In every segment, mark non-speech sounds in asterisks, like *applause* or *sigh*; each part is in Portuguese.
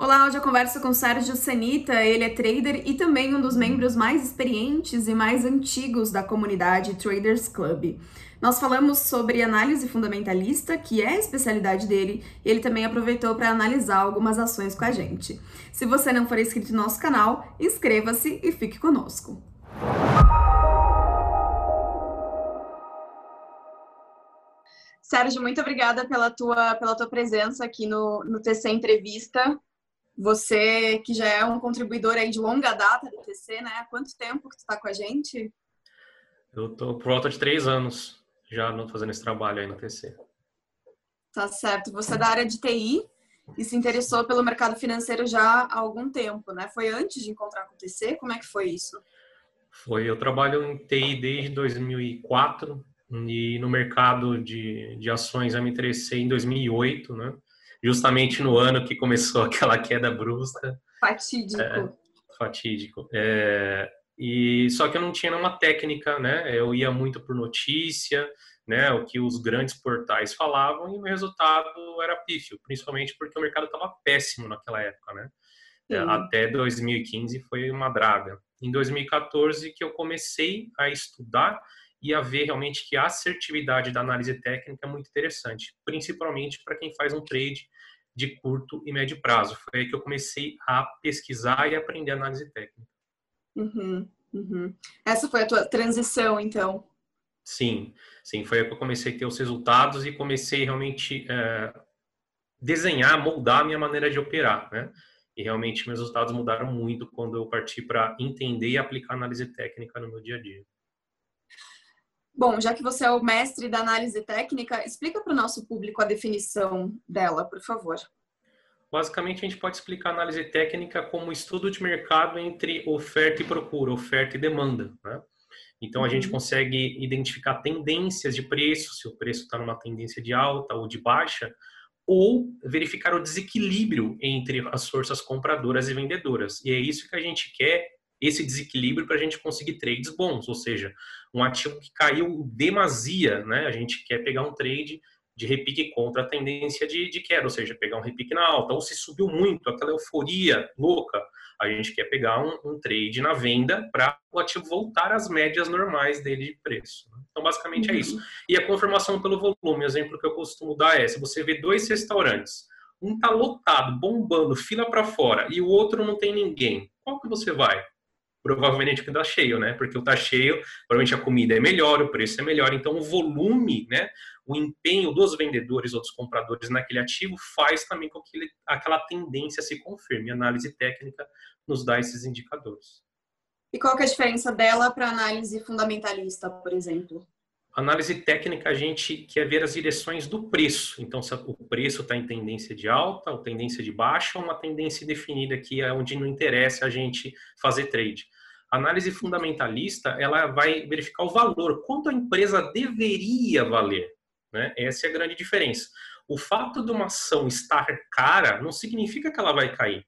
Olá, hoje eu converso com Sérgio Senita, ele é trader e também um dos membros mais experientes e mais antigos da comunidade Traders Club. Nós falamos sobre análise fundamentalista, que é a especialidade dele, e ele também aproveitou para analisar algumas ações com a gente. Se você não for inscrito no nosso canal, inscreva-se e fique conosco. Sérgio, muito obrigada pela tua, pela tua presença aqui no, no TC Entrevista. Você que já é um contribuidor aí de longa data do TC, né? Há quanto tempo que tu está com a gente? Eu tô por volta de três anos já fazendo esse trabalho aí no TC. Tá certo. Você é da área de TI e se interessou pelo mercado financeiro já há algum tempo, né? Foi antes de encontrar com o TC? Como é que foi isso? Foi. Eu trabalho em TI desde 2004 e no mercado de, de ações eu me interessei em 2008, né? Justamente no ano que começou *laughs* aquela queda brusca. Fatídico. É, fatídico. É, e só que eu não tinha nenhuma técnica, né? Eu ia muito por notícia, né? O que os grandes portais falavam e o resultado era pífio, principalmente porque o mercado estava péssimo naquela época, né? É, até 2015 foi uma draga. Em 2014 que eu comecei a estudar e a ver realmente que a assertividade da análise técnica é muito interessante, principalmente para quem faz um trade de curto e médio prazo. Foi aí que eu comecei a pesquisar e aprender análise técnica. Uhum, uhum. Essa foi a tua transição, então? Sim, sim. Foi aí que eu comecei a ter os resultados e comecei realmente é, desenhar, moldar a minha maneira de operar, né? E realmente meus resultados mudaram muito quando eu parti para entender e aplicar análise técnica no meu dia a dia. Bom, já que você é o mestre da análise técnica, explica para o nosso público a definição dela, por favor. Basicamente, a gente pode explicar a análise técnica como estudo de mercado entre oferta e procura, oferta e demanda. Né? Então, a gente uhum. consegue identificar tendências de preço, se o preço está numa tendência de alta ou de baixa, ou verificar o desequilíbrio entre as forças compradoras e vendedoras. E é isso que a gente quer esse desequilíbrio para a gente conseguir trades bons, ou seja, um ativo que caiu demasia, né? A gente quer pegar um trade de repique contra a tendência de, de queda, ou seja, pegar um repique na alta, ou se subiu muito, aquela euforia louca, a gente quer pegar um, um trade na venda para o ativo voltar às médias normais dele de preço. Né? Então, basicamente é uhum. é isso. E a confirmação pelo volume, o exemplo que eu costumo dar é, se você vê dois restaurantes, um está lotado, bombando, fila para fora, e o outro não tem ninguém, qual que você vai? Provavelmente que está cheio, né? Porque o tá cheio, provavelmente a comida é melhor, o preço é melhor, então o volume, né? O empenho dos vendedores ou dos compradores naquele ativo faz também com que aquela tendência se confirme. A análise técnica nos dá esses indicadores. E qual é a diferença dela para análise fundamentalista, por exemplo? Análise técnica, a gente quer ver as direções do preço. Então, se o preço está em tendência de alta ou tendência de baixa, ou uma tendência definida que é onde não interessa a gente fazer trade. A análise fundamentalista, ela vai verificar o valor, quanto a empresa deveria valer. Né? Essa é a grande diferença. O fato de uma ação estar cara não significa que ela vai cair.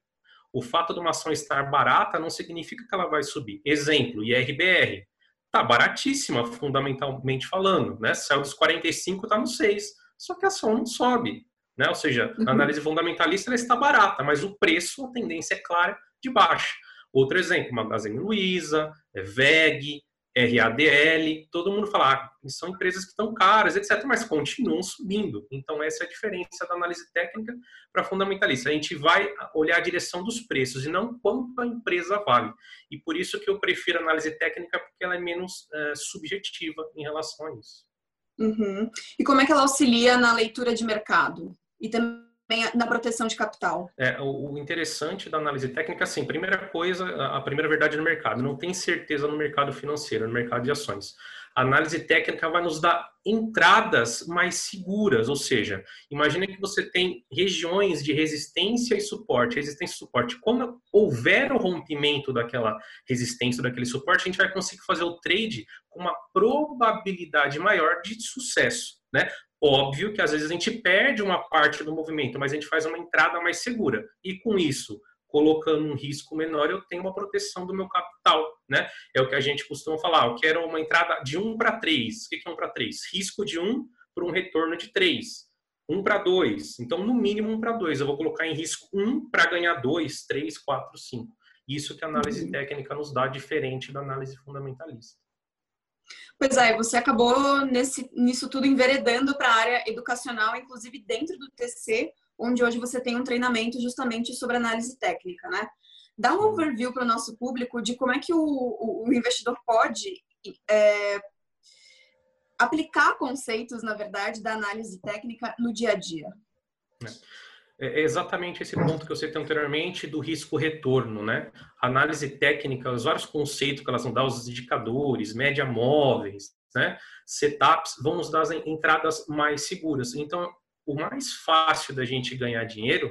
O fato de uma ação estar barata não significa que ela vai subir. Exemplo, IRBR. Tá baratíssima, fundamentalmente falando. Né? Saiu dos 45, está no 6. Só que a ação não sobe. Né? Ou seja, a uhum. análise fundamentalista ela está barata, mas o preço, a tendência é clara de baixa. Outro exemplo, Magazine Luiza, é VEG, RADL, todo mundo fala, ah, são empresas que estão caras, etc., mas continuam subindo. Então, essa é a diferença da análise técnica para fundamentalista. A gente vai olhar a direção dos preços e não quanto a empresa vale. E por isso que eu prefiro a análise técnica, porque ela é menos é, subjetiva em relação a isso. Uhum. E como é que ela auxilia na leitura de mercado? E também na proteção de capital? É, o interessante da análise técnica, assim, primeira coisa, a primeira verdade no mercado, não tem certeza no mercado financeiro, no mercado de ações. A análise técnica vai nos dar entradas mais seguras, ou seja, imagine que você tem regiões de resistência e suporte, resistência e suporte. Quando houver o rompimento daquela resistência, daquele suporte, a gente vai conseguir fazer o trade com uma probabilidade maior de sucesso. Né? Óbvio que às vezes a gente perde uma parte do movimento, mas a gente faz uma entrada mais segura. E com isso, colocando um risco menor, eu tenho uma proteção do meu capital, né? É o que a gente costuma falar, eu quero uma entrada de 1 para 3. O que é 1 para 3? Risco de 1 para um retorno de 3. um para dois. Então, no mínimo um para dois. Eu vou colocar em risco um para ganhar dois, três, quatro, cinco. Isso que a análise uhum. técnica nos dá diferente da análise fundamentalista. Pois é, você acabou nesse, nisso tudo enveredando para a área educacional, inclusive dentro do TC, onde hoje você tem um treinamento justamente sobre análise técnica, né? Dá um overview para o nosso público de como é que o, o, o investidor pode é, aplicar conceitos, na verdade, da análise técnica no dia a dia. É, é exatamente esse ponto que eu citei anteriormente do risco-retorno, né? análise técnica, os vários conceitos que elas vão dar, os indicadores, média móveis, né? Setups vão nos dar as entradas mais seguras. Então, o mais fácil da gente ganhar dinheiro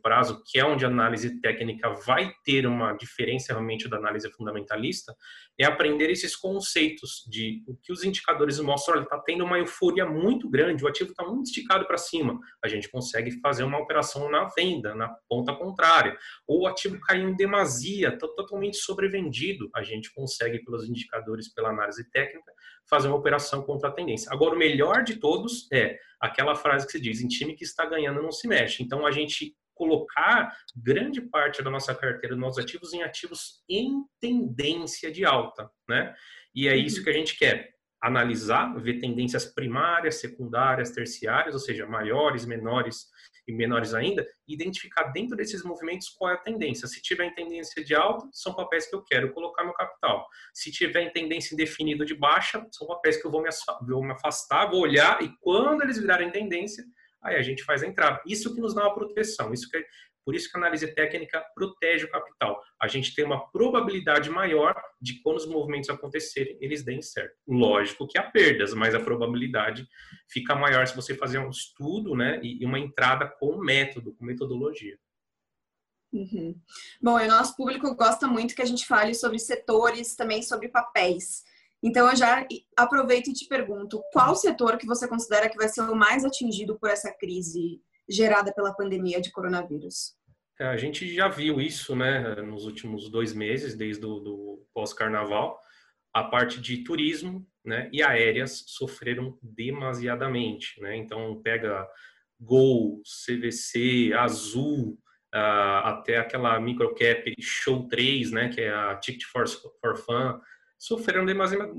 prazo, que é onde a análise técnica vai ter uma diferença realmente da análise fundamentalista, é aprender esses conceitos de o que os indicadores mostram, olha, está tendo uma euforia muito grande, o ativo está muito esticado para cima, a gente consegue fazer uma operação na venda, na ponta contrária, ou o ativo caiu em demasia, está totalmente sobrevendido, a gente consegue pelos indicadores, pela análise técnica, fazer uma operação contra a tendência. Agora, o melhor de todos é aquela frase que se diz, em time que está ganhando não se mexe. Então, a gente colocar grande parte da nossa carteira dos nossos ativos em ativos em tendência de alta, né? E é isso uhum. que a gente quer analisar, ver tendências primárias, secundárias, terciárias, ou seja, maiores, menores e menores ainda, identificar dentro desses movimentos qual é a tendência. Se tiver em tendência de alta, são papéis que eu quero colocar meu capital. Se tiver em tendência indefinida de baixa, são papéis que eu vou me afastar, vou olhar e quando eles virarem tendência, aí a gente faz a entrada. Isso que nos dá uma proteção, isso que por isso que a análise técnica protege o capital. A gente tem uma probabilidade maior de quando os movimentos acontecerem, eles deem certo. Lógico que há perdas, mas a probabilidade fica maior se você fazer um estudo né, e uma entrada com método, com metodologia. Uhum. Bom, o nosso público gosta muito que a gente fale sobre setores, também sobre papéis. Então eu já aproveito e te pergunto, qual setor que você considera que vai ser o mais atingido por essa crise gerada pela pandemia de coronavírus? É, a gente já viu isso, né, nos últimos dois meses, desde o pós-carnaval. A parte de turismo, né, e aéreas sofreram demasiadamente, né. Então pega Gol, CVC, Azul, uh, até aquela microcap Show 3, né, que é a Ticket for, for Fun, sofreram demasiado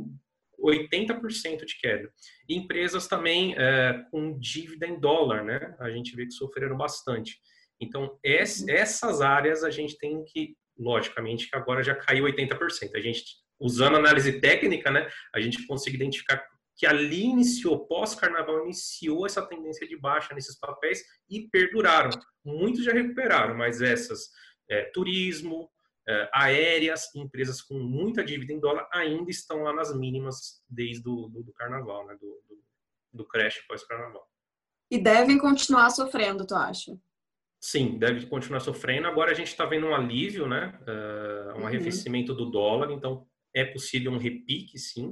80% de queda. E empresas também é, com dívida em dólar, né? A gente vê que sofreram bastante. Então, essas áreas a gente tem que, logicamente, que agora já caiu 80%. A gente, usando análise técnica, né? A gente consegue identificar que ali iniciou, pós-carnaval, iniciou essa tendência de baixa nesses papéis e perduraram. Muitos já recuperaram, mas essas, é, turismo, aéreas, empresas com muita dívida em dólar ainda estão lá nas mínimas desde o do, do carnaval, né? do, do, do crash pós-carnaval. E devem continuar sofrendo, tu acha? Sim, deve continuar sofrendo. Agora a gente está vendo um alívio, né? Uh, um uhum. arrefecimento do dólar, então é possível um repique, sim.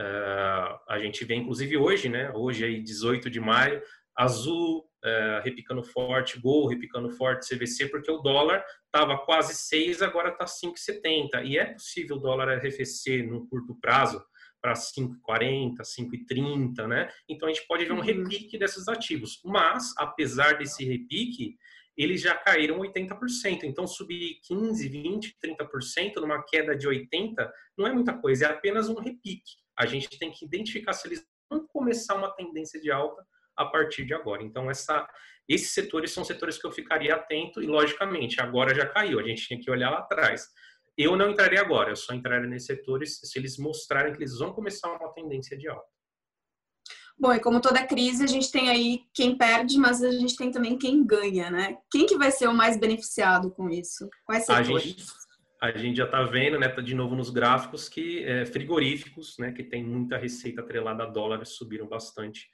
Uh, a gente vê, inclusive hoje, né? Hoje aí, 18 de maio, Azul uh, repicando forte, Gol repicando forte, CVC, porque o dólar estava quase 6, agora está 5,70. E é possível o dólar arrefecer no curto prazo para 5,40, 5,30, né? Então a gente pode ver um uhum. repique desses ativos. Mas, apesar desse repique, eles já caíram 80%. Então, subir 15, 20, 30% numa queda de 80% não é muita coisa, é apenas um repique. A gente tem que identificar se eles vão começar uma tendência de alta a partir de agora. Então, essa, esses setores são setores que eu ficaria atento e, logicamente, agora já caiu, a gente tinha que olhar lá atrás. Eu não entraria agora, eu só entraria nesses setores se eles mostrarem que eles vão começar uma tendência de alta. Bom, e como toda crise, a gente tem aí quem perde, mas a gente tem também quem ganha, né? Quem que vai ser o mais beneficiado com isso? Quais setores? A gente, a gente já está vendo, né, tá de novo nos gráficos, que é, frigoríficos, né, que tem muita receita atrelada a dólares, subiram bastante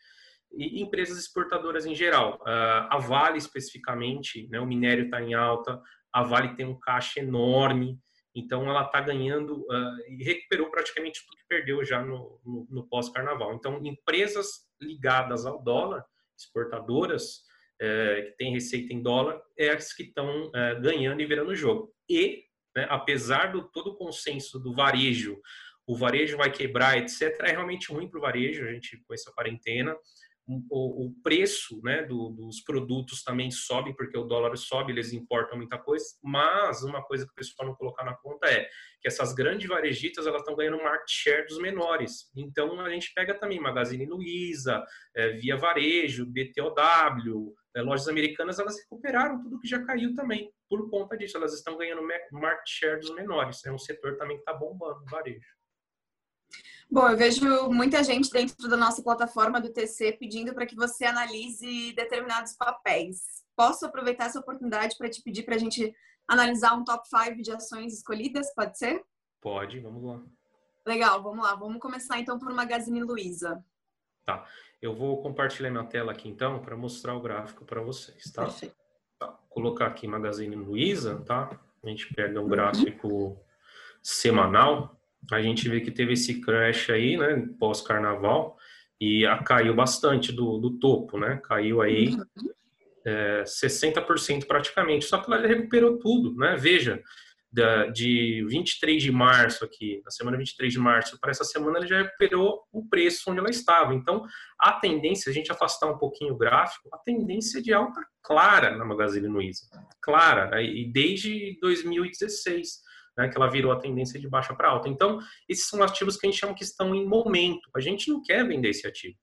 e empresas exportadoras em geral. Uh, a Vale, especificamente, né, o minério está em alta, a Vale tem um caixa enorme, então ela está ganhando uh, e recuperou praticamente tudo que perdeu já no, no, no pós-carnaval. Então, empresas ligadas ao dólar, exportadoras, uh, que têm receita em dólar, é as que estão eh, ganhando e virando o jogo. E, né, apesar do todo o consenso do varejo, o varejo vai quebrar, etc., é realmente ruim para o varejo, a gente com essa quarentena, o preço né, do, dos produtos também sobe, porque o dólar sobe, eles importam muita coisa, mas uma coisa que o pessoal não colocar na conta é que essas grandes varejistas elas estão ganhando market share dos menores. Então a gente pega também Magazine Luiza, é, Via Varejo, BTOW, é, lojas americanas, elas recuperaram tudo que já caiu também. Por conta disso, elas estão ganhando market share dos menores. É um setor também que está bombando, varejo. Bom, eu vejo muita gente dentro da nossa plataforma do TC pedindo para que você analise determinados papéis. Posso aproveitar essa oportunidade para te pedir para a gente analisar um top 5 de ações escolhidas? Pode ser? Pode, vamos lá. Legal, vamos lá. Vamos começar então por Magazine Luiza. Tá. Eu vou compartilhar minha tela aqui então para mostrar o gráfico para vocês, tá? Perfeito. Tá. Vou colocar aqui Magazine Luiza, tá? A gente pega um gráfico uhum. semanal a gente vê que teve esse crash aí, né, pós-carnaval, e a, caiu bastante do, do topo, né? Caiu aí é, 60% praticamente. Só que ela recuperou tudo, né? Veja, da, de 23 de março aqui, na semana 23 de março, para essa semana ele já recuperou o preço onde ela estava. Então, a tendência, a gente afastar um pouquinho o gráfico, a tendência de alta clara na Magazine Luiza. Clara, e desde 2016 né, que ela virou a tendência de baixa para alta. Então, esses são ativos que a gente chama que estão em momento. A gente não quer vender esse ativo.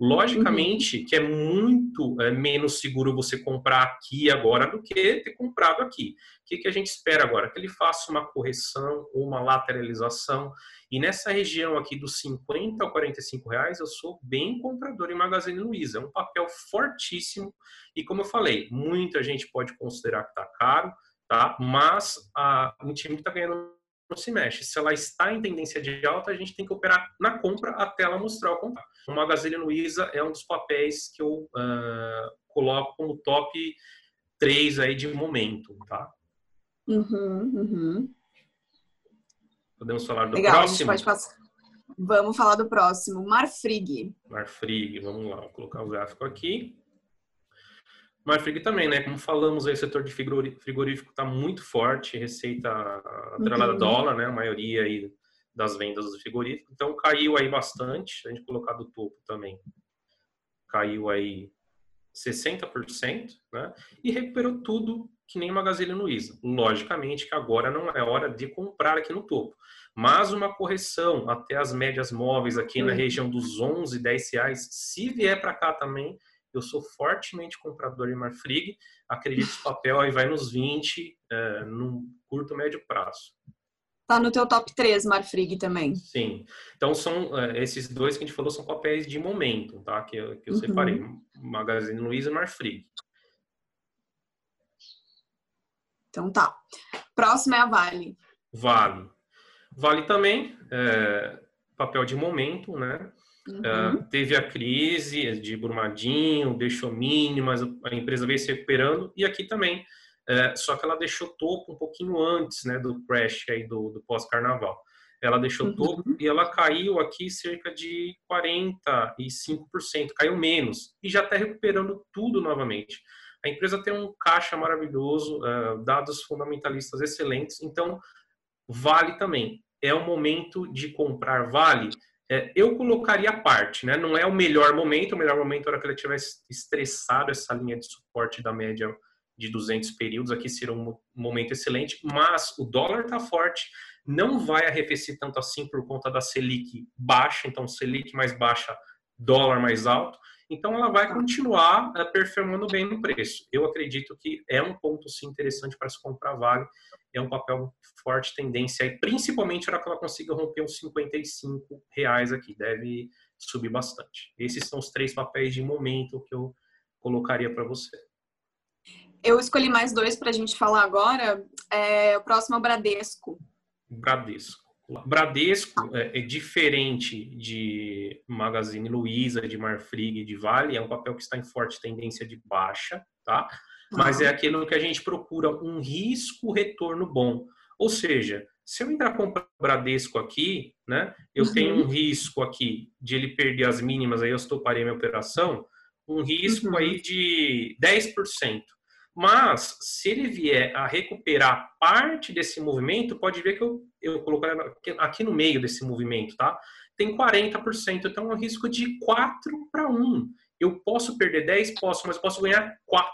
Logicamente uhum. que é muito é, menos seguro você comprar aqui agora do que ter comprado aqui. O que, que a gente espera agora? Que ele faça uma correção ou uma lateralização. E nessa região aqui dos 50 a 45 reais, eu sou bem comprador em Magazine Luiza. É um papel fortíssimo. E como eu falei, muita gente pode considerar que está caro tá? Mas a, o time que está ganhando não se mexe. Se ela está em tendência de alta, a gente tem que operar na compra até ela mostrar o contrário. O Magazine Luiza é um dos papéis que eu uh, coloco como top 3 aí de momento, tá? Uhum, uhum. Podemos falar do Legal, próximo? pode passar. Vamos falar do próximo. Marfrig. Marfrig, vamos lá, vou colocar o gráfico aqui. Marfrig também, né? Como falamos aí, o setor de frigorífico está muito forte, receita atrelada uhum. dólar, né? A maioria aí das vendas do frigorífico. Então caiu aí bastante, a gente colocar do topo também. Caiu aí 60%, né? E recuperou tudo que nem Magazine Luiza. Logicamente que agora não é hora de comprar aqui no topo. Mas uma correção até as médias móveis aqui uhum. na região dos 11, 10 reais, se vier para cá também, eu sou fortemente comprador em Marfrig, acredito que o papel aí vai nos 20 é, num curto, médio prazo. Tá no teu top 3, Marfrig também. Sim. Então são é, esses dois que a gente falou são papéis de momento, tá? Que, eu, que eu uhum. separei. Magazine Luiza e Marfrig. Então tá. Próximo é a Vale. Vale. Vale também, é, papel de momento, né? Uhum. Uh, teve a crise de Brumadinho, deixou mínimas, a empresa veio se recuperando, e aqui também, uh, só que ela deixou topo um pouquinho antes né, do crash aí do, do pós-carnaval. Ela deixou uhum. topo e ela caiu aqui cerca de 45%, caiu menos, e já está recuperando tudo novamente. A empresa tem um caixa maravilhoso, uh, dados fundamentalistas excelentes, então vale também. É o momento de comprar vale é, eu colocaria a parte, né? Não é o melhor momento, o melhor momento era que ele tivesse estressado essa linha de suporte da média de 200 períodos, aqui seria um momento excelente, mas o dólar está forte, não vai arrefecer tanto assim por conta da Selic baixa, então Selic mais baixa, dólar mais alto, então ela vai continuar uh, performando bem no preço. Eu acredito que é um ponto sim interessante para se comprar Vale, é um papel forte tendência, e principalmente para que ela consiga romper os 55 reais aqui, deve subir bastante. Esses são os três papéis de momento que eu colocaria para você. Eu escolhi mais dois para a gente falar agora. É, o próximo é o Bradesco. Bradesco. Bradesco é, é, diferente de Magazine Luiza, de Marfrig, de Vale, é um papel que está em forte tendência de baixa, tá? Mas é aquilo que a gente procura um risco retorno bom. Ou seja, se eu entrar com o Bradesco aqui, né, eu uhum. tenho um risco aqui de ele perder as mínimas, aí eu estoparei minha operação, um risco uhum. aí de 10%. Mas, se ele vier a recuperar parte desse movimento, pode ver que eu, eu coloquei aqui no meio desse movimento, tá? Tem 40%, então é um risco de 4 para 1. Eu posso perder 10? Posso, mas posso ganhar 4.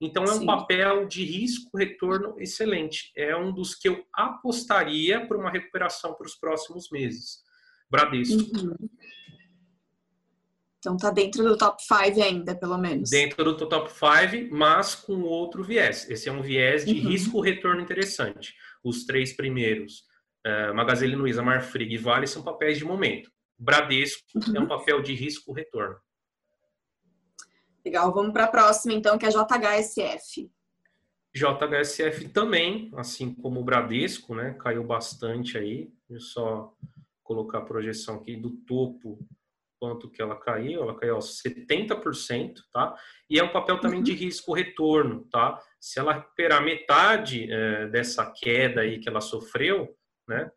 Então, é um Sim. papel de risco-retorno excelente. É um dos que eu apostaria para uma recuperação para os próximos meses. Bradesco. Uhum. Então, está dentro do top 5 ainda, pelo menos. Dentro do top 5, mas com outro viés. Esse é um viés de uhum. risco-retorno interessante. Os três primeiros, uh, Magazine Luiza, Marfrig e Vale, são papéis de momento. Bradesco uhum. é um papel de risco-retorno. Legal, vamos para a próxima então, que é JHSF. JHSF também, assim como o Bradesco, né, caiu bastante aí. Deixa eu só colocar a projeção aqui do topo, quanto que ela caiu, ela caiu aos 70%, tá? E é um papel também de uhum. risco retorno, tá? Se ela recuperar metade é, dessa queda aí que ela sofreu, né,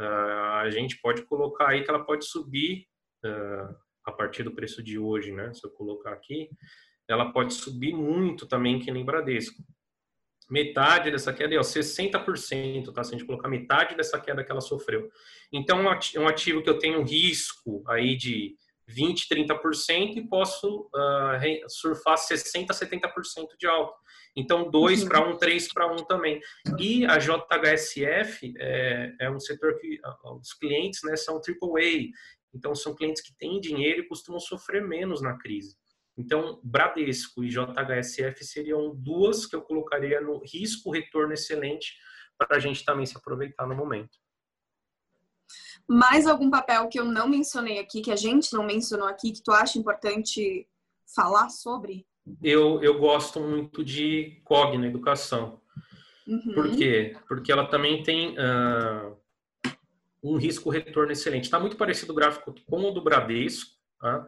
uh, a gente pode colocar aí que ela pode subir uh, a partir do preço de hoje, né? Se eu colocar aqui, ela pode subir muito também, que nem Bradesco. Metade dessa queda é ó, 60%, tá? Se a gente colocar metade dessa queda que ela sofreu. Então, é um ativo que eu tenho risco aí de 20, 30% e posso uh, surfar 60, 70% de alta. Então, 2 para 1, 3 para 1 também. E a JHSF é, é um setor que os clientes né, são AAA, então, são clientes que têm dinheiro e costumam sofrer menos na crise. Então, Bradesco e JHSF seriam duas que eu colocaria no risco-retorno excelente para a gente também se aproveitar no momento. Mais algum papel que eu não mencionei aqui, que a gente não mencionou aqui, que tu acha importante falar sobre? Eu, eu gosto muito de COG na educação. Uhum. Por quê? Porque ela também tem uh, um risco-retorno excelente. Está muito parecido o gráfico com o do Bradesco. Tá?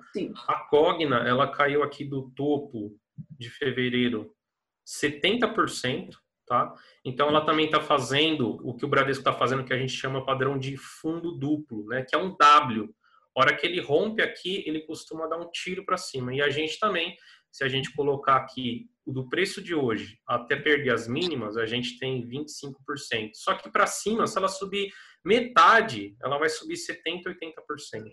A Cogna, ela caiu aqui do topo de fevereiro 70%. Tá? Então, ela também está fazendo o que o Bradesco está fazendo, que a gente chama padrão de fundo duplo, né? que é um W. A hora que ele rompe aqui, ele costuma dar um tiro para cima. E a gente também, se a gente colocar aqui o do preço de hoje até perder as mínimas, a gente tem 25%. Só que para cima, se ela subir metade, ela vai subir 70%, 80%.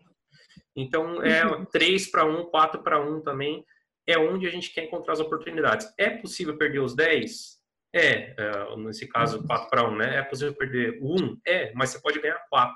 Então, é 3 para 1, 4 para 1 também, é onde a gente quer encontrar as oportunidades. É possível perder os 10? É, é nesse caso, 4 para 1, né? É possível perder 1? É, mas você pode ganhar 4.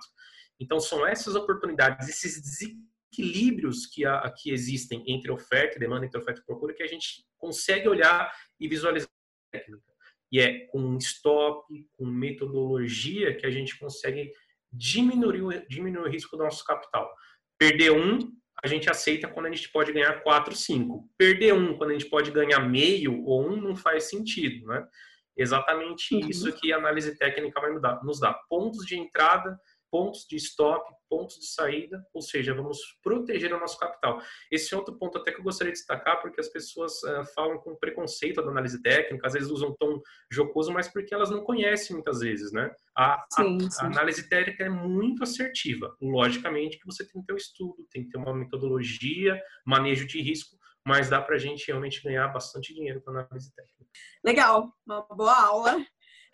Então, são essas oportunidades, esses desequilíbrios que, há, que existem entre oferta e demanda, entre oferta e procura, que a gente consegue olhar e visualizar a técnica. E é com stop, com metodologia que a gente consegue diminuir, diminuir o risco do nosso capital. Perder um, a gente aceita quando a gente pode ganhar 4, 5. Perder um quando a gente pode ganhar meio ou um não faz sentido, né? Exatamente uhum. isso que a análise técnica vai nos dar. Pontos de entrada, pontos de stop, pontos de saída, ou seja, vamos proteger o nosso capital. Esse é outro ponto até que eu gostaria de destacar, porque as pessoas uh, falam com preconceito da análise técnica, às vezes usam um tom jocoso, mas porque elas não conhecem muitas vezes, né? A, sim, a, sim. a análise técnica é muito assertiva. Logicamente que você tem que ter um estudo, tem que ter uma metodologia, manejo de risco, mas dá para a gente realmente ganhar bastante dinheiro com a análise técnica. Legal, uma boa aula.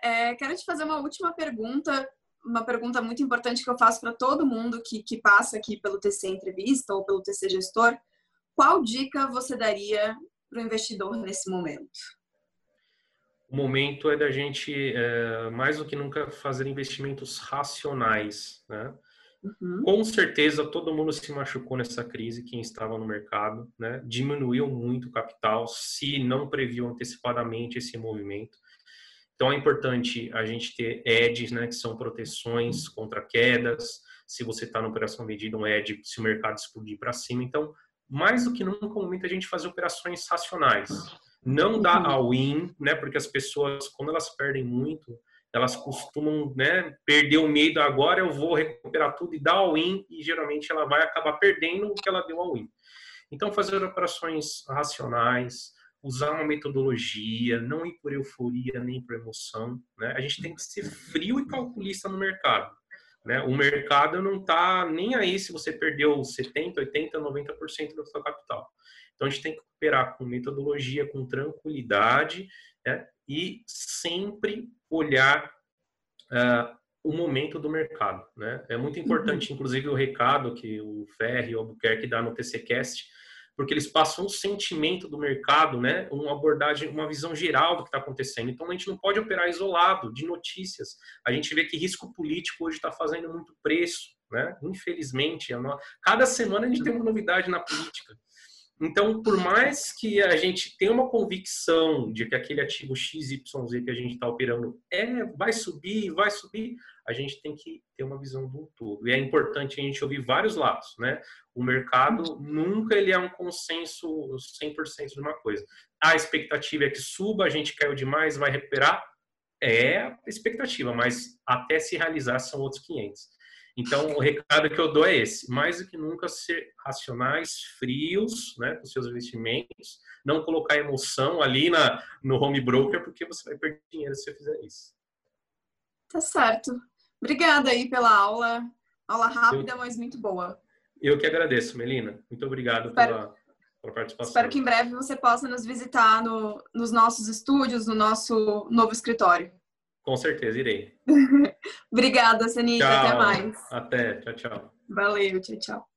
É, quero te fazer uma última pergunta uma pergunta muito importante que eu faço para todo mundo que, que passa aqui pelo TC Entrevista ou pelo TC Gestor. Qual dica você daria para o investidor nesse momento? O momento é da gente, é, mais do que nunca, fazer investimentos racionais. Né? Uhum. Com certeza, todo mundo se machucou nessa crise, quem estava no mercado, né? diminuiu muito o capital, se não previu antecipadamente esse movimento. Então é importante a gente ter edges, né, que são proteções contra quedas. Se você está na operação medida, um edge se o mercado explodir para cima. Então, mais do que nunca, momento a gente fazer operações racionais. Não dá uhum. all-in, né, porque as pessoas, quando elas perdem muito, elas costumam né, perder o medo. Agora eu vou recuperar tudo e dar all-in, e geralmente ela vai acabar perdendo o que ela deu all-in. Então, fazer operações racionais, usar uma metodologia, não ir por euforia nem por emoção. Né? A gente tem que ser frio e calculista no mercado. Né? O mercado não está nem aí se você perdeu 70%, 80%, 90% do seu capital. Então a gente tem que operar com metodologia, com tranquilidade né? E sempre olhar uh, o momento do mercado. Né? É muito importante, uhum. inclusive, o recado que o Ferri e o Albuquerque dá no TCCast, porque eles passam um sentimento do mercado, né? Uma abordagem, uma visão geral do que está acontecendo. Então a gente não pode operar isolado de notícias. A gente vê que risco político hoje está fazendo muito preço, né? Infelizmente, cada semana a gente tem uma novidade na política. Então, por mais que a gente tenha uma convicção de que aquele ativo XYZ que a gente está operando é, vai subir, vai subir, a gente tem que ter uma visão do todo. E é importante a gente ouvir vários lados, né? O mercado nunca ele é um consenso 100% de uma coisa. A expectativa é que suba, a gente caiu demais, vai recuperar? É a expectativa, mas até se realizar são outros 500. Então, o recado que eu dou é esse: mais do que nunca ser racionais, frios, né, com seus investimentos, não colocar emoção ali na, no home broker, porque você vai perder dinheiro se você fizer isso. Tá certo. Obrigada aí pela aula. Aula rápida, eu, mas muito boa. Eu que agradeço, Melina. Muito obrigado espero, pela, pela, participação. Espero que em breve você possa nos visitar no, nos nossos estúdios, no nosso novo escritório. Com certeza, irei. *laughs* Obrigada, Sanita. Até mais. Até. Tchau, tchau. Valeu. Tchau, tchau.